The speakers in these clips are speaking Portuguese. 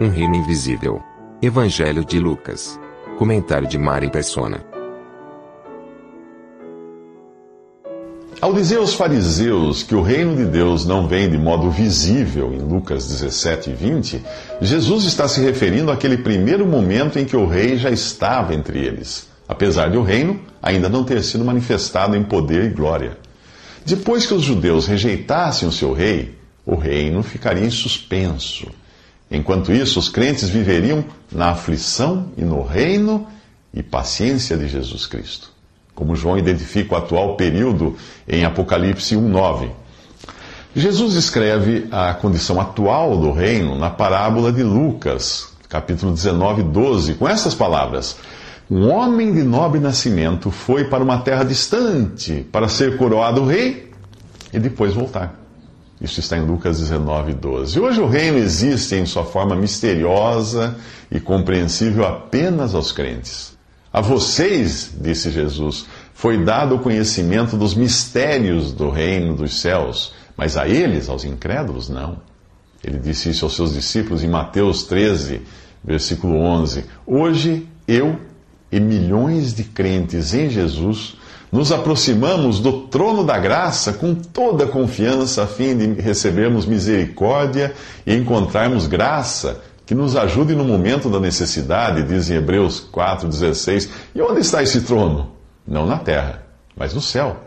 Um reino invisível. Evangelho de Lucas. Comentário de Mari Persona. Ao dizer aos fariseus que o reino de Deus não vem de modo visível, em Lucas 17 e 20, Jesus está se referindo àquele primeiro momento em que o rei já estava entre eles, apesar de o reino ainda não ter sido manifestado em poder e glória. Depois que os judeus rejeitassem o seu rei, o reino ficaria em suspenso. Enquanto isso, os crentes viveriam na aflição e no reino e paciência de Jesus Cristo como João identifica o atual período em Apocalipse 1:9. Jesus escreve a condição atual do reino na parábola de Lucas, capítulo 19, 12, com essas palavras: Um homem de nobre nascimento foi para uma terra distante para ser coroado rei e depois voltar. Isso está em Lucas 19, 12. Hoje o reino existe em sua forma misteriosa e compreensível apenas aos crentes. A vocês, disse Jesus, foi dado o conhecimento dos mistérios do reino dos céus, mas a eles, aos incrédulos, não. Ele disse isso aos seus discípulos em Mateus 13, versículo 11. Hoje, eu e milhões de crentes em Jesus nos aproximamos do trono da graça com toda confiança, a fim de recebermos misericórdia e encontrarmos graça que nos ajude no momento da necessidade, diz em Hebreus 4,16. E onde está esse trono? Não na terra, mas no céu,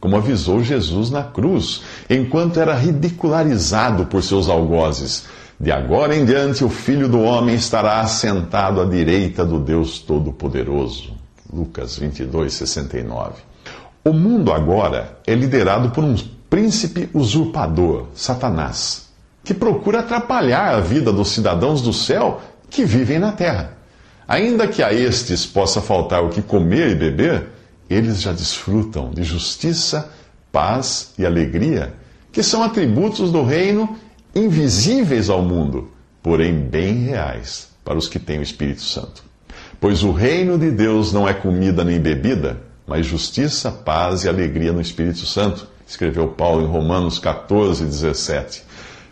como avisou Jesus na cruz, enquanto era ridicularizado por seus algozes. De agora em diante, o Filho do Homem estará assentado à direita do Deus Todo-Poderoso. Lucas 22, 69. O mundo agora é liderado por um príncipe usurpador, Satanás que procura atrapalhar a vida dos cidadãos do céu que vivem na terra. Ainda que a estes possa faltar o que comer e beber, eles já desfrutam de justiça, paz e alegria, que são atributos do reino invisíveis ao mundo, porém bem reais para os que têm o Espírito Santo. Pois o reino de Deus não é comida nem bebida, mas justiça, paz e alegria no Espírito Santo, escreveu Paulo em Romanos 14, 17.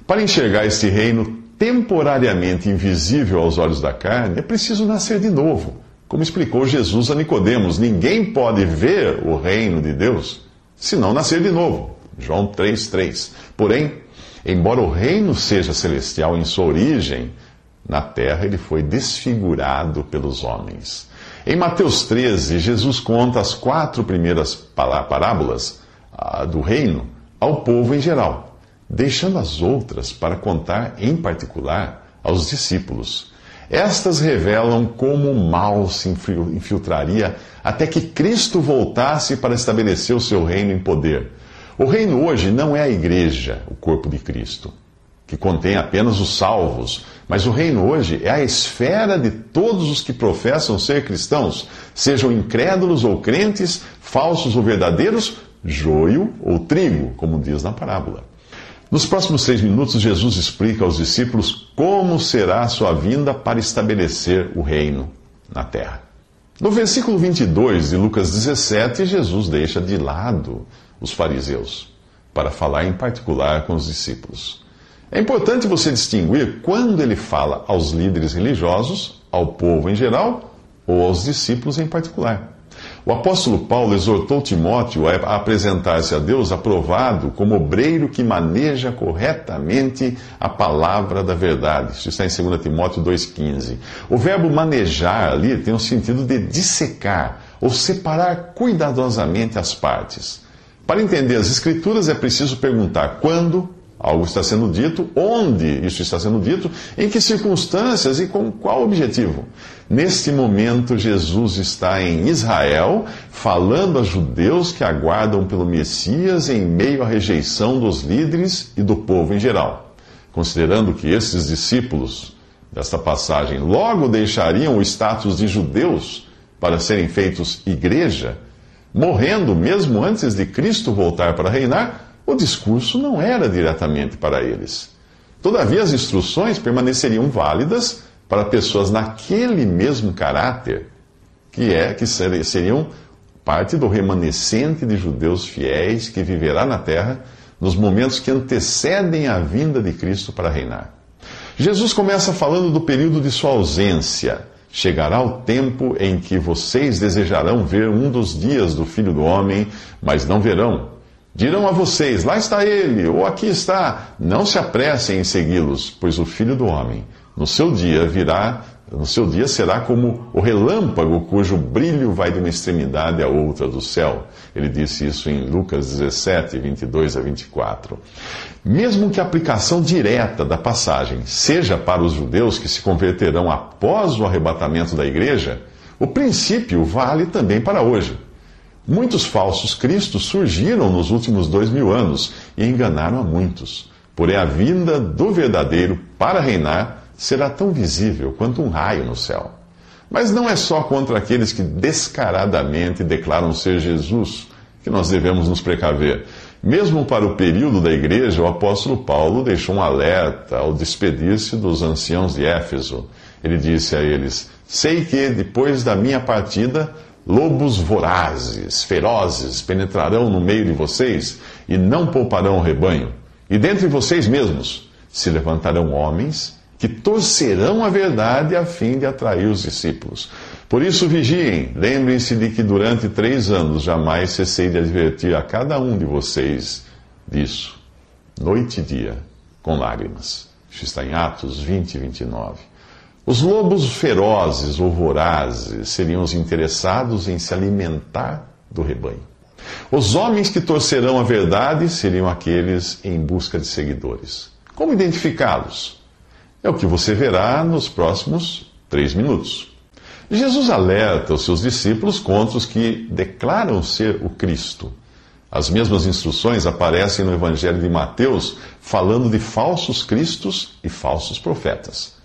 Para enxergar este reino temporariamente invisível aos olhos da carne, é preciso nascer de novo. Como explicou Jesus a Nicodemos, ninguém pode ver o reino de Deus se não nascer de novo. João 3:3. Porém, embora o reino seja celestial em sua origem, na terra ele foi desfigurado pelos homens. Em Mateus 13, Jesus conta as quatro primeiras parábolas do reino ao povo em geral deixando as outras para contar em particular aos discípulos. Estas revelam como o mal se infiltraria até que Cristo voltasse para estabelecer o seu reino em poder. O reino hoje não é a igreja, o corpo de Cristo, que contém apenas os salvos, mas o reino hoje é a esfera de todos os que professam ser cristãos, sejam incrédulos ou crentes, falsos ou verdadeiros, joio ou trigo, como diz na parábola. Nos próximos três minutos, Jesus explica aos discípulos como será a sua vinda para estabelecer o reino na terra. No versículo 22 de Lucas 17, Jesus deixa de lado os fariseus para falar em particular com os discípulos. É importante você distinguir quando ele fala aos líderes religiosos, ao povo em geral ou aos discípulos em particular. O apóstolo Paulo exortou Timóteo a apresentar-se a Deus aprovado como obreiro que maneja corretamente a palavra da verdade. Isso está em 2 Timóteo 2,15. O verbo manejar ali tem o sentido de dissecar ou separar cuidadosamente as partes. Para entender as Escrituras é preciso perguntar quando algo está sendo dito, onde isso está sendo dito, em que circunstâncias e com qual objetivo. Neste momento, Jesus está em Israel, falando a judeus que aguardam pelo Messias em meio à rejeição dos líderes e do povo em geral. Considerando que esses discípulos desta passagem logo deixariam o status de judeus para serem feitos igreja, morrendo mesmo antes de Cristo voltar para reinar, o discurso não era diretamente para eles. Todavia, as instruções permaneceriam válidas para pessoas naquele mesmo caráter, que é que seriam parte do remanescente de judeus fiéis que viverá na terra nos momentos que antecedem a vinda de Cristo para reinar. Jesus começa falando do período de sua ausência. Chegará o tempo em que vocês desejarão ver um dos dias do Filho do Homem, mas não verão. Dirão a vocês: lá está ele, ou aqui está. Não se apressem em segui-los, pois o Filho do Homem no seu dia virá, no seu dia será como o relâmpago cujo brilho vai de uma extremidade à outra do céu. Ele disse isso em Lucas 17, 22 a 24. Mesmo que a aplicação direta da passagem seja para os judeus que se converterão após o arrebatamento da igreja, o princípio vale também para hoje. Muitos falsos cristos surgiram nos últimos dois mil anos e enganaram a muitos. Porém, a vinda do verdadeiro para reinar será tão visível quanto um raio no céu. Mas não é só contra aqueles que descaradamente declaram ser Jesus que nós devemos nos precaver. Mesmo para o período da igreja, o apóstolo Paulo deixou um alerta ao despedir-se dos anciãos de Éfeso. Ele disse a eles: Sei que depois da minha partida, lobos vorazes, ferozes, penetrarão no meio de vocês e não pouparão o rebanho. E dentre vocês mesmos se levantarão homens que torcerão a verdade a fim de atrair os discípulos. Por isso, vigiem, lembrem-se de que durante três anos jamais cessei de advertir a cada um de vocês disso, noite e dia, com lágrimas. Isso está em Atos 20 e 29. Os lobos ferozes ou vorazes seriam os interessados em se alimentar do rebanho. Os homens que torcerão a verdade seriam aqueles em busca de seguidores. Como identificá-los? É o que você verá nos próximos três minutos. Jesus alerta os seus discípulos contra os que declaram ser o Cristo. As mesmas instruções aparecem no Evangelho de Mateus, falando de falsos cristos e falsos profetas.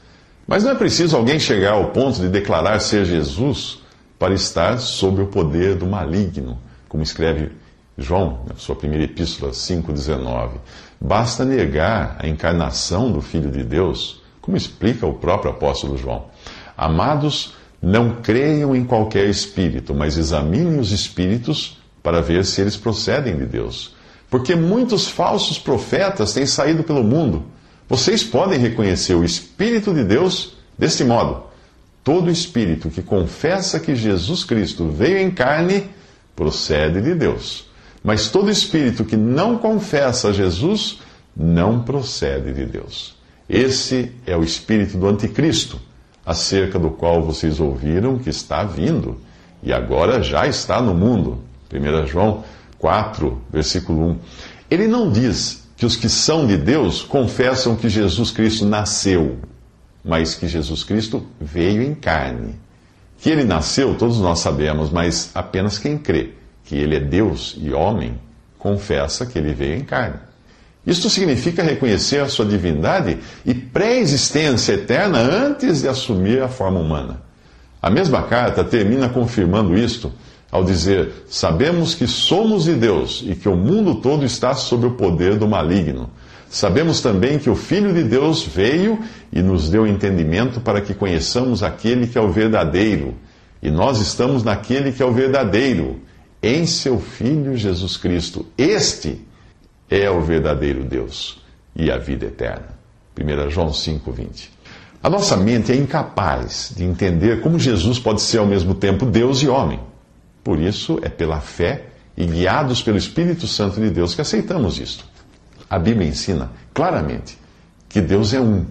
Mas não é preciso alguém chegar ao ponto de declarar ser Jesus para estar sob o poder do maligno, como escreve João, na sua primeira epístola 5,19. Basta negar a encarnação do Filho de Deus como explica o próprio apóstolo João. Amados, não creiam em qualquer espírito, mas examinem os espíritos para ver se eles procedem de Deus. Porque muitos falsos profetas têm saído pelo mundo. Vocês podem reconhecer o Espírito de Deus deste modo: todo espírito que confessa que Jesus Cristo veio em carne procede de Deus. Mas todo espírito que não confessa Jesus não procede de Deus. Esse é o espírito do anticristo, acerca do qual vocês ouviram que está vindo e agora já está no mundo. 1 João 4, versículo 1. Ele não diz que os que são de Deus confessam que Jesus Cristo nasceu, mas que Jesus Cristo veio em carne. Que ele nasceu, todos nós sabemos, mas apenas quem crê que ele é Deus e homem confessa que ele veio em carne. Isto significa reconhecer a sua divindade e pré-existência eterna antes de assumir a forma humana. A mesma carta termina confirmando isto ao dizer: Sabemos que somos de Deus e que o mundo todo está sob o poder do maligno. Sabemos também que o Filho de Deus veio e nos deu entendimento para que conheçamos aquele que é o verdadeiro. E nós estamos naquele que é o verdadeiro, em seu Filho Jesus Cristo. Este é o verdadeiro Deus e a vida eterna. 1 João 5,20. A nossa mente é incapaz de entender como Jesus pode ser ao mesmo tempo Deus e homem. Por isso, é pela fé e guiados pelo Espírito Santo de Deus que aceitamos isto. A Bíblia ensina claramente que Deus é um,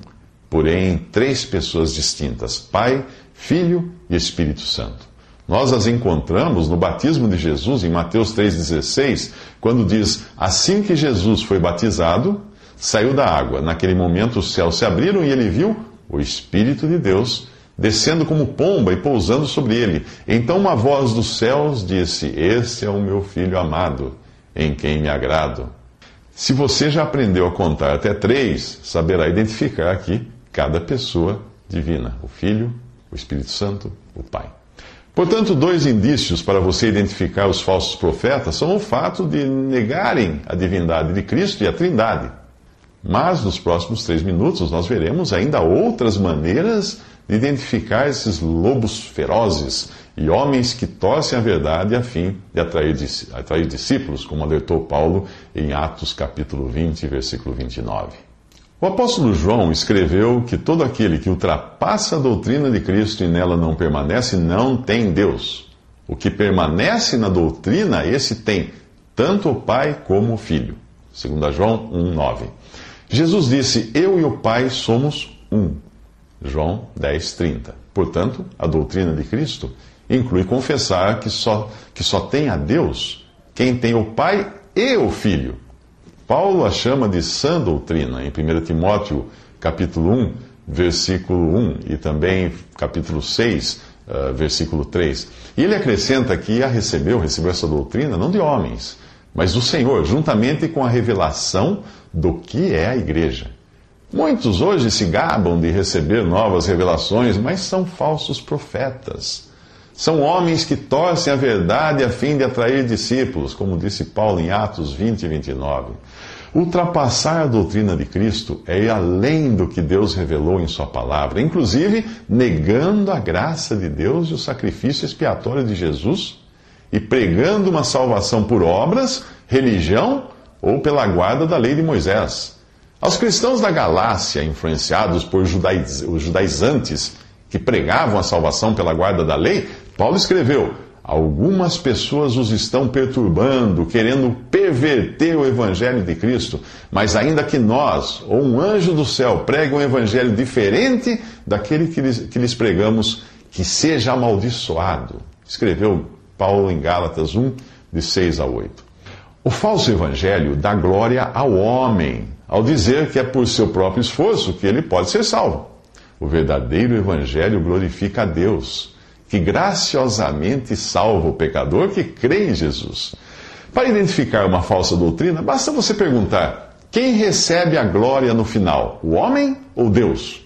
porém três pessoas distintas: Pai, Filho e Espírito Santo. Nós as encontramos no batismo de Jesus, em Mateus 3,16, quando diz: Assim que Jesus foi batizado, saiu da água. Naquele momento os céus se abriram e ele viu o Espírito de Deus descendo como pomba e pousando sobre ele. Então uma voz dos céus disse: Este é o meu filho amado, em quem me agrado. Se você já aprendeu a contar até três, saberá identificar aqui cada pessoa divina: o Filho, o Espírito Santo, o Pai. Portanto, dois indícios para você identificar os falsos profetas são o fato de negarem a divindade de Cristo e a Trindade. Mas nos próximos três minutos nós veremos ainda outras maneiras de identificar esses lobos ferozes e homens que torcem a verdade a fim de atrair, atrair discípulos, como alertou Paulo em Atos capítulo 20, versículo 29. O apóstolo João escreveu que todo aquele que ultrapassa a doutrina de Cristo e nela não permanece, não tem Deus. O que permanece na doutrina, esse tem tanto o Pai como o Filho. 2 João 1,9. Jesus disse: Eu e o Pai somos um. João 10,30. Portanto, a doutrina de Cristo inclui confessar que só, que só tem a Deus quem tem o Pai e o Filho. Paulo a chama de sã doutrina em 1 Timóteo capítulo 1, versículo 1 e também capítulo 6, uh, eh, versículo 3. E ele acrescenta que a recebeu, recebeu essa doutrina não de homens, mas do Senhor, juntamente com a revelação do que é a igreja. Muitos hoje se gabam de receber novas revelações, mas são falsos profetas. São homens que torcem a verdade a fim de atrair discípulos, como disse Paulo em Atos 20 e 29. Ultrapassar a doutrina de Cristo é ir além do que Deus revelou em Sua palavra, inclusive negando a graça de Deus e o sacrifício expiatório de Jesus e pregando uma salvação por obras, religião ou pela guarda da lei de Moisés. Aos cristãos da Galácia, influenciados por judaiz, os judaizantes que pregavam a salvação pela guarda da lei, Paulo escreveu: Algumas pessoas os estão perturbando, querendo perverter o evangelho de Cristo, mas ainda que nós, ou um anjo do céu, pregue um evangelho diferente daquele que lhes, que lhes pregamos, que seja amaldiçoado. Escreveu Paulo em Gálatas 1, de 6 a 8. O falso evangelho dá glória ao homem, ao dizer que é por seu próprio esforço que ele pode ser salvo. O verdadeiro evangelho glorifica a Deus, que graciosamente salva o pecador que crê em Jesus. Para identificar uma falsa doutrina, basta você perguntar: quem recebe a glória no final, o homem ou Deus?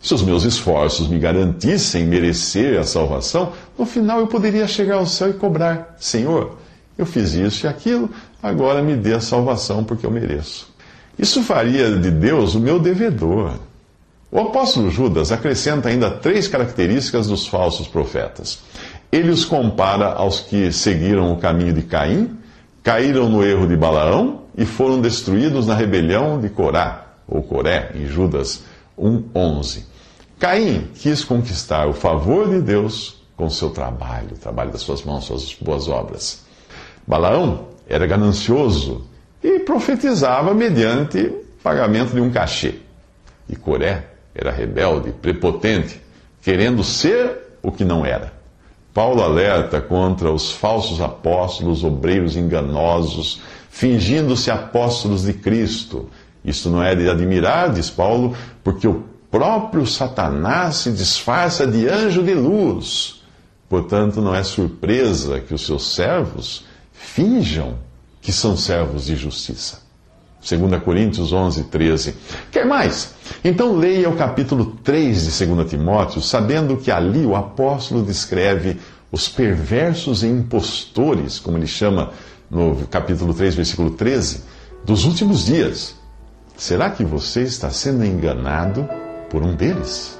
Se os meus esforços me garantissem merecer a salvação, no final eu poderia chegar ao céu e cobrar: Senhor, eu fiz isso e aquilo, agora me dê a salvação porque eu mereço. Isso faria de Deus o meu devedor. O apóstolo Judas acrescenta ainda três características dos falsos profetas. Ele os compara aos que seguiram o caminho de Caim, caíram no erro de Balaão e foram destruídos na rebelião de Corá, ou Coré, em Judas 1,11. Caim quis conquistar o favor de Deus com seu trabalho, o trabalho das suas mãos, suas boas obras. Balaão era ganancioso e profetizava mediante pagamento de um cachê. E Coré era rebelde, prepotente, querendo ser o que não era. Paulo alerta contra os falsos apóstolos, obreiros enganosos, fingindo-se apóstolos de Cristo. Isto não é de admirar, diz Paulo, porque o próprio Satanás se disfarça de anjo de luz. Portanto, não é surpresa que os seus servos finjam que são servos de justiça. 2 Coríntios 11, 13. Quer mais? Então leia o capítulo 3 de 2 Timóteo, sabendo que ali o apóstolo descreve os perversos e impostores, como ele chama no capítulo 3, versículo 13, dos últimos dias. Será que você está sendo enganado por um deles?